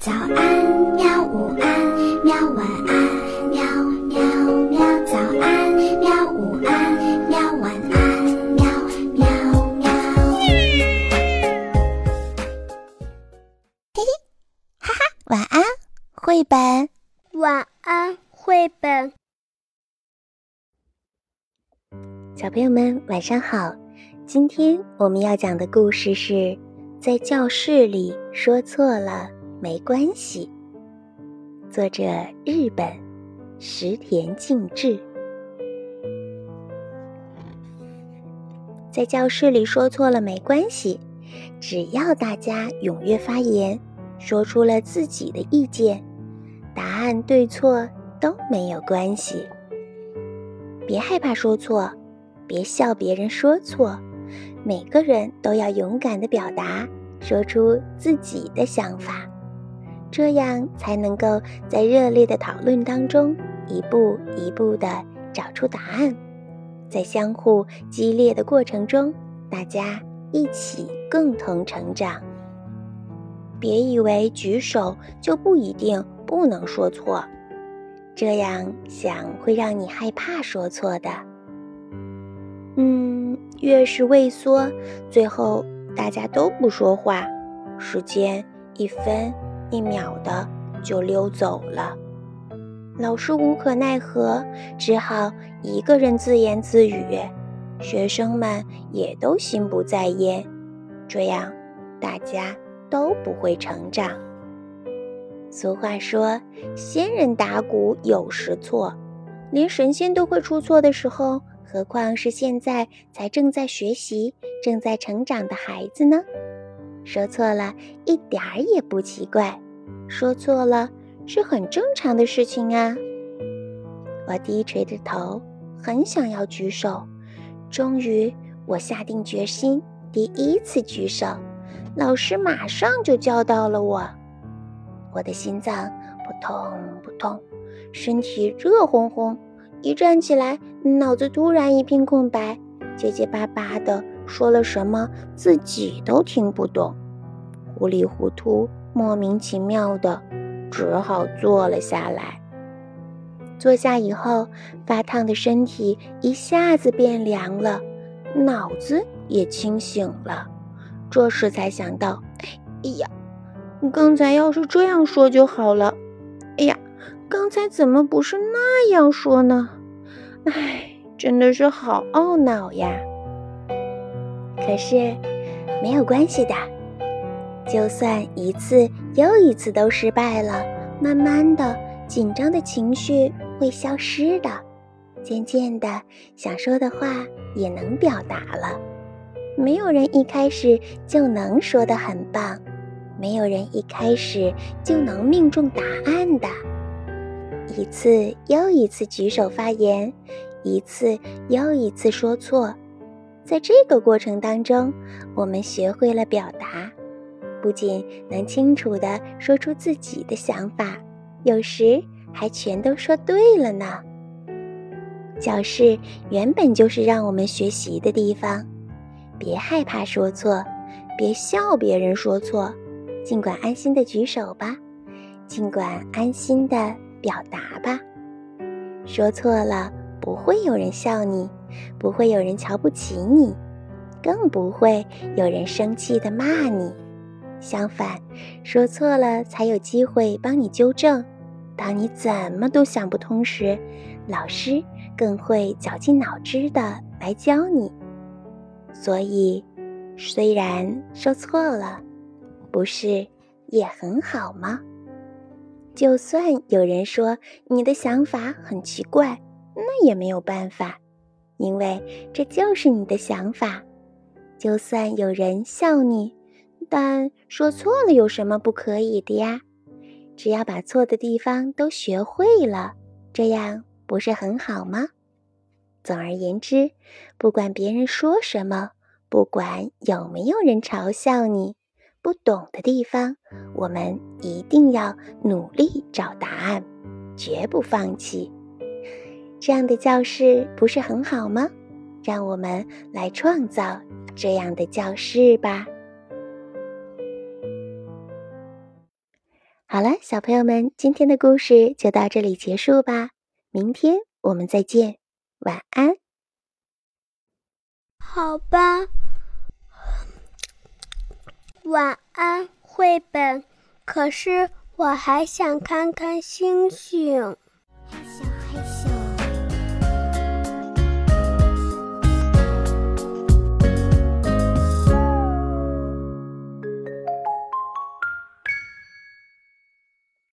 早安，喵！午安，喵！晚安，喵喵喵！早安，喵！午安，喵！晚安，喵喵喵！嘿嘿，哈哈，晚安，绘本。晚安，绘本。小朋友们，晚上好！今天我们要讲的故事是在教室里说错了。没关系。作者：日本石田静治。在教室里说错了没关系，只要大家踊跃发言，说出了自己的意见，答案对错都没有关系。别害怕说错，别笑别人说错，每个人都要勇敢的表达，说出自己的想法。这样才能够在热烈的讨论当中一步一步地找出答案，在相互激烈的过程中，大家一起共同成长。别以为举手就不一定不能说错，这样想会让你害怕说错的。嗯，越是畏缩，最后大家都不说话，时间一分。一秒的就溜走了，老师无可奈何，只好一个人自言自语，学生们也都心不在焉，这样大家都不会成长。俗话说：“仙人打鼓有时错，连神仙都会出错的时候，何况是现在才正在学习、正在成长的孩子呢？”说错了一点儿也不奇怪，说错了是很正常的事情啊。我低垂着头，很想要举手。终于，我下定决心，第一次举手，老师马上就叫到了我。我的心脏扑通扑通，身体热烘烘，一站起来，脑子突然一片空白，结结巴巴的说了什么，自己都听不懂。糊里糊涂，莫名其妙的，只好坐了下来。坐下以后，发烫的身体一下子变凉了，脑子也清醒了。这时才想到，哎呀，刚才要是这样说就好了。哎呀，刚才怎么不是那样说呢？哎，真的是好懊恼呀。可是，没有关系的。就算一次又一次都失败了，慢慢的，紧张的情绪会消失的，渐渐的，想说的话也能表达了。没有人一开始就能说的很棒，没有人一开始就能命中答案的。一次又一次举手发言，一次又一次说错，在这个过程当中，我们学会了表达。不仅能清楚地说出自己的想法，有时还全都说对了呢。教室原本就是让我们学习的地方，别害怕说错，别笑别人说错，尽管安心的举手吧，尽管安心的表达吧。说错了，不会有人笑你，不会有人瞧不起你，更不会有人生气的骂你。相反，说错了才有机会帮你纠正。当你怎么都想不通时，老师更会绞尽脑汁的来教你。所以，虽然说错了，不是也很好吗？就算有人说你的想法很奇怪，那也没有办法，因为这就是你的想法。就算有人笑你。但说错了有什么不可以的呀？只要把错的地方都学会了，这样不是很好吗？总而言之，不管别人说什么，不管有没有人嘲笑你，不懂的地方，我们一定要努力找答案，绝不放弃。这样的教室不是很好吗？让我们来创造这样的教室吧。好了，小朋友们，今天的故事就到这里结束吧。明天我们再见，晚安。好吧，晚安，绘本。可是我还想看看星星。